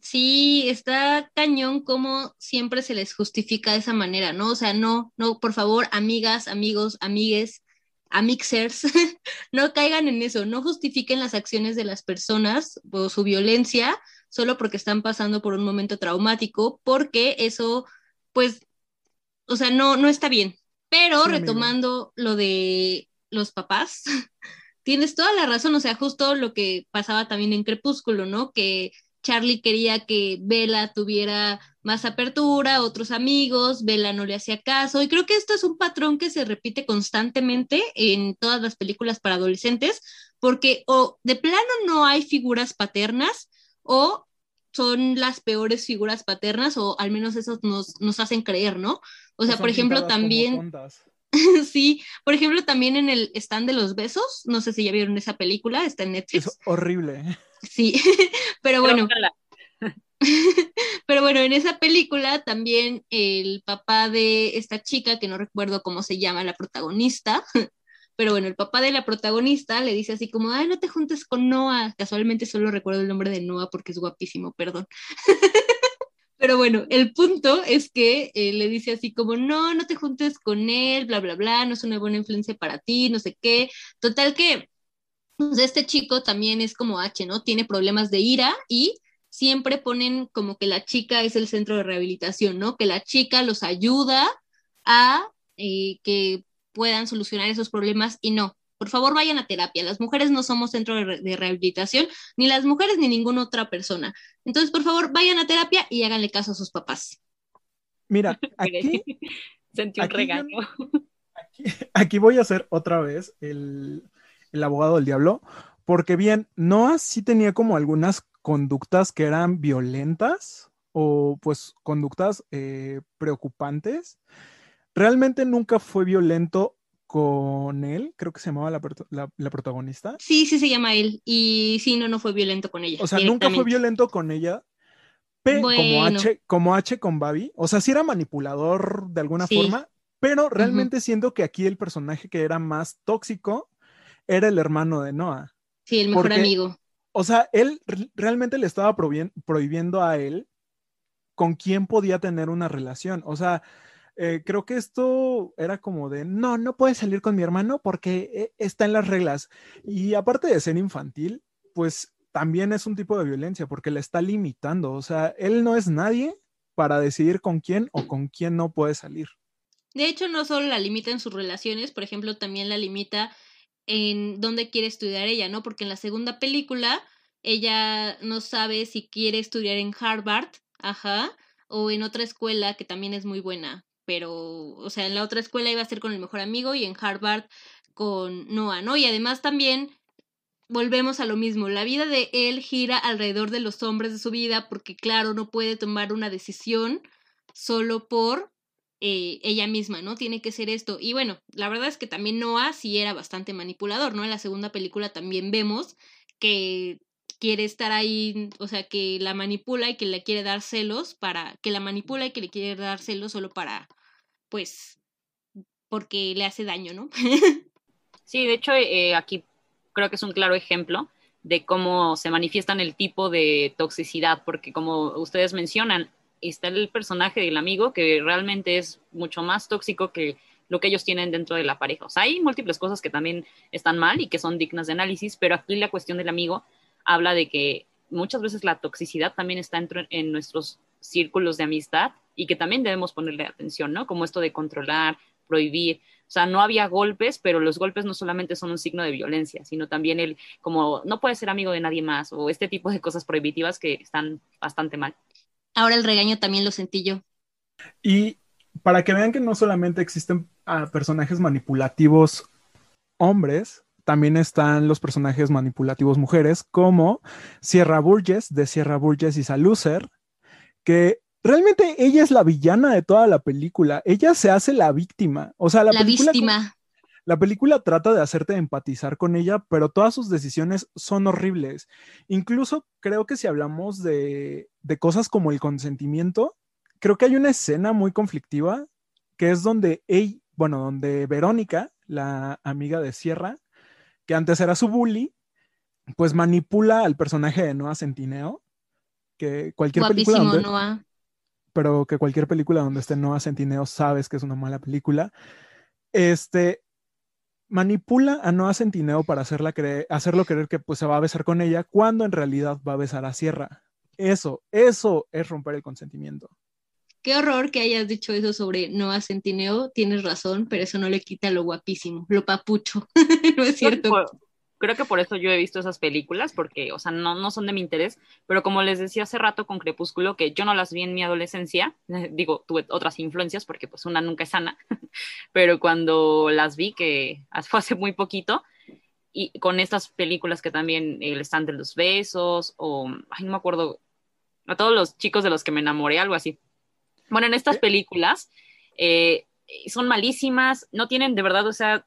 Sí, está cañón como siempre se les justifica de esa manera, ¿no? O sea, no, no, por favor, amigas, amigos, amigues, amixers, no caigan en eso, no justifiquen las acciones de las personas o su violencia solo porque están pasando por un momento traumático, porque eso, pues, o sea, no, no está bien. Pero Sí, amigo. retomando lo de los papás, tienes toda la razón, o sea, justo lo que pasaba también en Crepúsculo, ¿no? Que Charlie quería que Bella tuviera más apertura, otros amigos, Bella no le hacía caso, y creo que esto es un patrón que se repite constantemente en todas las películas para adolescentes, porque o de plano no hay figuras paternas, o son las peores figuras paternas, o al menos eso nos, nos hacen creer, ¿no? O sea, por ejemplo, también, sí, por ejemplo, también en el stand de los besos, no sé si ya vieron esa película, está en Netflix. Es horrible. Sí, pero bueno, pero bueno, en esa película también el papá de esta chica, que no recuerdo cómo se llama la protagonista, pero bueno, el papá de la protagonista le dice así como, ay, no te juntes con Noah. Casualmente solo recuerdo el nombre de Noah porque es guapísimo, perdón. Pero bueno, el punto es que eh, le dice así como, no, no te juntes con él, bla, bla, bla, no es una buena influencia para ti, no sé qué. Total que pues, este chico también es como H, ¿no? Tiene problemas de ira y siempre ponen como que la chica es el centro de rehabilitación, ¿no? Que la chica los ayuda a eh, que puedan solucionar esos problemas y no. Por favor, vayan a terapia. Las mujeres no somos centro de, re- de rehabilitación, ni las mujeres ni ninguna otra persona. Entonces, por favor, vayan a terapia y háganle caso a sus papás. Mira, aquí, Sentí un aquí yo regaño. aquí, aquí voy a ser otra vez el, el abogado del diablo, porque bien, Noah sí tenía como algunas conductas que eran violentas o pues conductas eh, preocupantes. Realmente nunca fue violento con él, creo que se llamaba la, la- la protagonista. Sí, sí se llama él. Y sí, no, no fue violento con ella. O sea, nunca fue violento con ella, pe- como. H, como H con Babi. O sea, sí era manipulador de alguna Sí. forma, pero realmente siento que aquí el personaje que era más tóxico era el hermano de Noah. Sí, el mejor porque- amigo. O sea, él re- realmente le estaba prohibien- prohibiendo a él con quién podía tener una relación. O sea, eh, creo que esto era como de, no, no puedes salir con mi hermano porque eh, está en las reglas. Y aparte de ser infantil, pues también es un tipo de violencia porque le está limitando. O sea, él no es nadie para decidir con quién o con quién no puede salir. De hecho, no solo la limita en sus relaciones, por ejemplo, también la limita en dónde quiere estudiar ella, ¿no? Porque en la segunda película ella no sabe si quiere estudiar en Harvard, ajá, o en otra escuela que también es muy buena, pero, o sea, en la otra escuela iba a ser con el mejor amigo y en Harvard con Noah, ¿no? Y además también volvemos a lo mismo, la vida de él gira alrededor de los hombres de su vida porque, claro, no puede tomar una decisión solo por eh, ella misma, ¿no? Tiene que ser esto. Y bueno, la verdad es que también Noah sí era bastante manipulador, ¿no? En la segunda película también vemos que quiere estar ahí, o sea, que la manipula y que le quiere dar celos para, que la manipula y que le quiere dar celos solo para, pues, porque le hace daño, ¿no? Sí, de hecho, eh, aquí creo que es un claro ejemplo de cómo se manifiestan el tipo de toxicidad, porque como ustedes mencionan, está el personaje del amigo que realmente es mucho más tóxico que lo que ellos tienen dentro de la pareja. O sea, hay múltiples cosas que también están mal y que son dignas de análisis, pero aquí la cuestión del amigo habla de que muchas veces la toxicidad también está en nuestros círculos de amistad y que también debemos ponerle atención, ¿no? Como esto de controlar, prohibir. O sea, no había golpes, pero los golpes no solamente son un signo de violencia, sino también el como no puedes ser amigo de nadie más o este tipo de cosas prohibitivas que están bastante mal. Ahora el regaño también lo sentí yo. Y para que vean que no solamente existen ah, personajes manipulativos hombres, también están los personajes manipulativos mujeres, como Sierra Burgess, de Sierra Burgess y Salucer, que realmente ella es la villana de toda la película. Ella se hace la víctima. O sea, la, La, película, víctima. La película trata de hacerte empatizar con ella, pero todas sus decisiones son horribles. Incluso creo que si hablamos de, de cosas como el consentimiento, creo que hay una escena muy conflictiva que es donde ella, bueno, donde Verónica, la amiga de Sierra, que antes era su bully, pues manipula al personaje de Noah Centineo que cualquier película Guapísimo, donde, Noah. pero que cualquier película donde esté Noah Centineo sabes que es una mala película. Este manipula a Noah Centineo para hacerla creer, hacerlo creer que pues se va a besar con ella cuando en realidad va a besar a Sierra. Eso, eso es romper el consentimiento. Qué horror que hayas dicho eso sobre Noah Centineo. Tienes razón, pero eso no le quita lo guapísimo, lo papucho. no es cierto. Creo que por eso yo he visto esas películas, porque, o sea, no, no son de mi interés, pero como les decía hace rato con Crepúsculo, que yo no las vi en mi adolescencia, digo, tuve otras influencias, porque pues una nunca es sana, pero cuando las vi, que fue hace muy poquito, y con estas películas que también el stand de los besos, o, ay, no me acuerdo, a todos los chicos de los que me enamoré, algo así. Bueno, en estas películas eh, son malísimas, no tienen de verdad, o sea,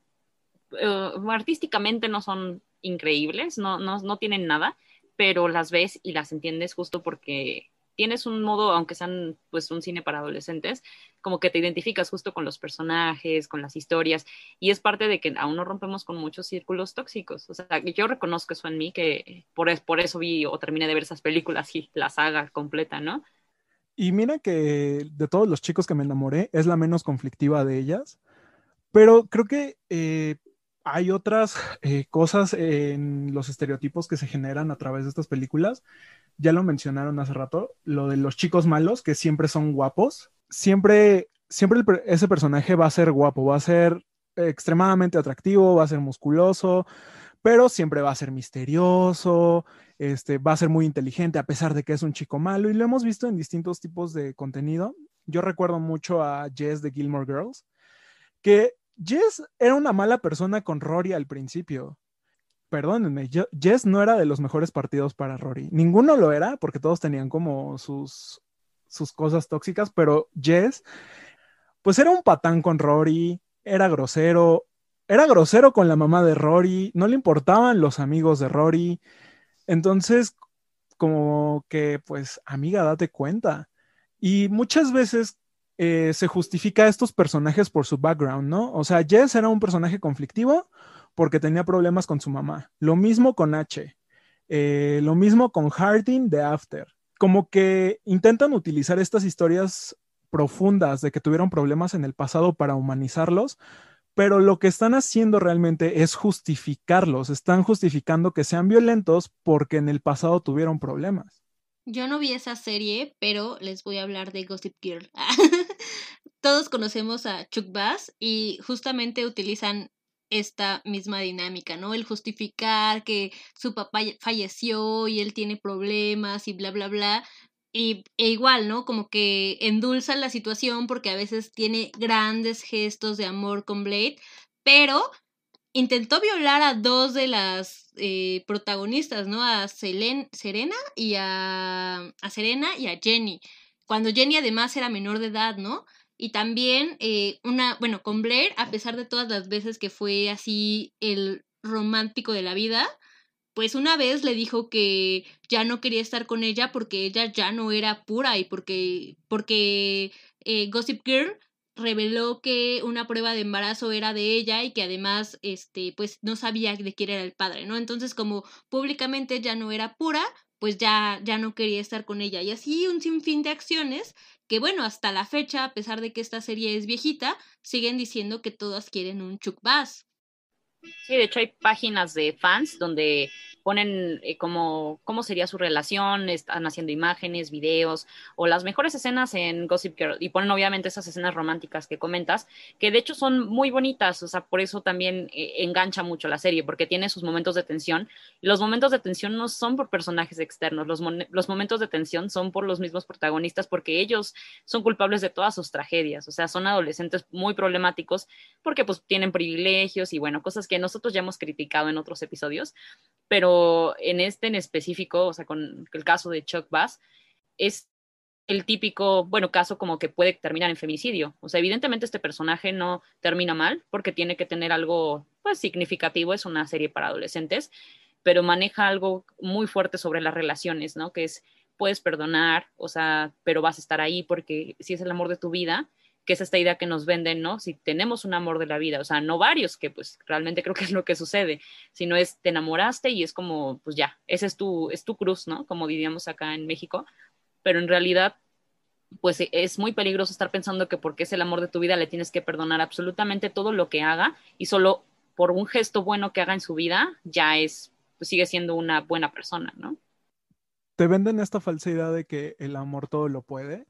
uh, artísticamente no son increíbles, no, no, no tienen nada, pero las ves y las entiendes justo porque tienes un modo, aunque sean pues un cine para adolescentes, como que te identificas justo con los personajes, con las historias, y es parte de que aún no rompemos con muchos círculos tóxicos. O sea, yo reconozco eso en mí, que por, por eso vi o terminé de ver esas películas y la saga completa, ¿no? Y mira que de todos los chicos que me enamoré, es la menos conflictiva de ellas, pero creo que eh, hay otras eh, cosas en los estereotipos que se generan a través de estas películas. Ya lo mencionaron hace rato, lo de los chicos malos que siempre son guapos. Siempre, siempre ese personaje va a ser guapo, va a ser extremadamente atractivo, va a ser musculoso, pero siempre va a ser misterioso, este, va a ser muy inteligente a pesar de que es un chico malo y lo hemos visto en distintos tipos de contenido. Yo recuerdo mucho a Jess de Gilmore Girls, que Jess era una mala persona con Rory al principio. Perdónenme, Jess no era de los mejores partidos para Rory. Ninguno lo era porque todos tenían como sus, sus cosas tóxicas, pero Jess, pues era un patán con Rory, era grosero, era grosero con la mamá de Rory, no le importaban los amigos de Rory. Entonces, como que, pues, amiga, date cuenta. Y muchas veces eh, se justifica a estos personajes por su background, ¿no? O sea, Jess era un personaje conflictivo porque tenía problemas con su mamá. Lo mismo con H. Eh, lo mismo con Harding de After. Como que intentan utilizar estas historias profundas de que tuvieron problemas en el pasado para humanizarlos, pero lo que están haciendo realmente es justificarlos, están justificando que sean violentos porque en el pasado tuvieron problemas. Yo no vi esa serie, pero les voy a hablar de Gossip Girl. Todos conocemos a Chuck Bass y justamente utilizan esta misma dinámica, ¿no? El justificar que su papá falleció y él tiene problemas y bla, bla, bla. Y e igual, ¿no? Como que endulzan la situación porque a veces tiene grandes gestos de amor con Blade, pero intentó violar a dos de las eh, protagonistas, ¿no? A Selen Serena y a, a, Serena y a Jenny. Cuando Jenny además era menor de edad, ¿no? Y también eh, una, bueno, con Blair, a pesar de todas las veces que fue así el romántico de la vida, pues una vez le dijo que ya no quería estar con ella porque ella ya no era pura y porque, porque eh, Gossip Girl reveló que una prueba de embarazo era de ella y que además este pues no sabía de quién era el padre, ¿no? Entonces como públicamente ya no era pura, pues ya ya no quería estar con ella y así un sinfín de acciones que bueno, hasta la fecha, a pesar de que esta serie es viejita, siguen diciendo que todas quieren un Chuck Bass. Sí, de hecho hay páginas de fans donde ponen eh, como cómo sería su relación, están haciendo imágenes, videos o las mejores escenas en Gossip Girl y ponen obviamente esas escenas románticas que comentas, que de hecho son muy bonitas, o sea, por eso también eh, engancha mucho la serie, porque tiene sus momentos de tensión y los momentos de tensión no son por personajes externos, los, los momentos de tensión son por los mismos protagonistas porque ellos son culpables de todas sus tragedias, o sea, son adolescentes muy problemáticos porque pues tienen privilegios y bueno, cosas que nosotros ya hemos criticado en otros episodios, pero en este en específico, o sea, con el caso de Chuck Bass, es el típico, bueno, caso como que puede terminar en femicidio. O sea, evidentemente este personaje no termina mal porque tiene que tener algo, pues, significativo, es una serie para adolescentes, pero maneja algo muy fuerte sobre las relaciones, ¿no? Que es, puedes perdonar, o sea, pero vas a estar ahí porque si es el amor de tu vida, que es esta idea que nos venden, ¿no? Si tenemos un amor de la vida, o sea, no varios, que pues realmente creo que es lo que sucede, sino es te enamoraste y es como, pues ya, esa es tu, es tu cruz, ¿no? Como diríamos acá en México, pero en realidad, pues e, es muy peligroso estar pensando que porque es el amor de tu vida le tienes que perdonar absolutamente todo lo que haga y solo por un gesto bueno que haga en su vida ya es, pues sigue siendo una buena persona, ¿no? Te venden esta falsa idea de que el amor todo lo puede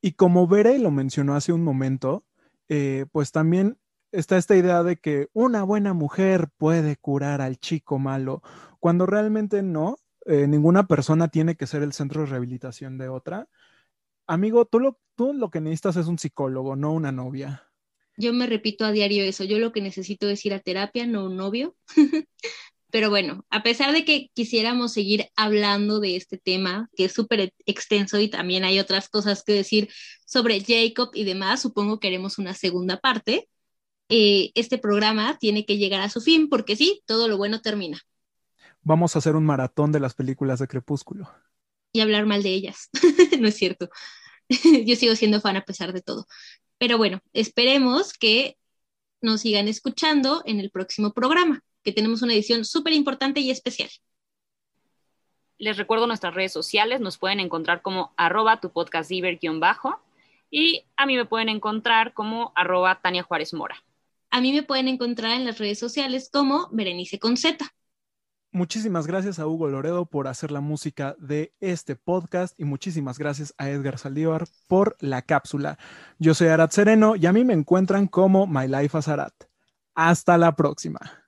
y como Bere lo mencionó hace un momento, eh, pues también está esta idea de que una buena mujer puede curar al chico malo, cuando realmente no, eh, ninguna persona tiene que ser el centro de rehabilitación de otra. Amigo, tú lo, tú lo que necesitas es un psicólogo, no una novia. Yo me repito a diario eso, yo lo que necesito es ir a terapia, no un novio. Pero bueno, a pesar de que quisiéramos seguir hablando de este tema, que es súper extenso y también hay otras cosas que decir sobre Jacob y demás, supongo que haremos una segunda parte. Eh, este programa tiene que llegar a su fin porque sí, todo lo bueno termina. Vamos a hacer un maratón de las películas de Crepúsculo. Y hablar mal de ellas. no es cierto. Yo sigo siendo fan a pesar de todo. Pero bueno, esperemos que nos sigan escuchando en el próximo programa que tenemos una edición súper importante y especial. Les recuerdo nuestras redes sociales, nos pueden encontrar como arroba tu podcast bajo y a mí me pueden encontrar como arroba Tania Juárez Mora. A mí me pueden encontrar en las redes sociales como Berenice con Z. Muchísimas gracias a Hugo Loredo por hacer la música de este podcast y muchísimas gracias a Edgar Saldívar por la cápsula. Yo soy Arat Sereno y a mí me encuentran como My Life as Arat. Hasta la próxima.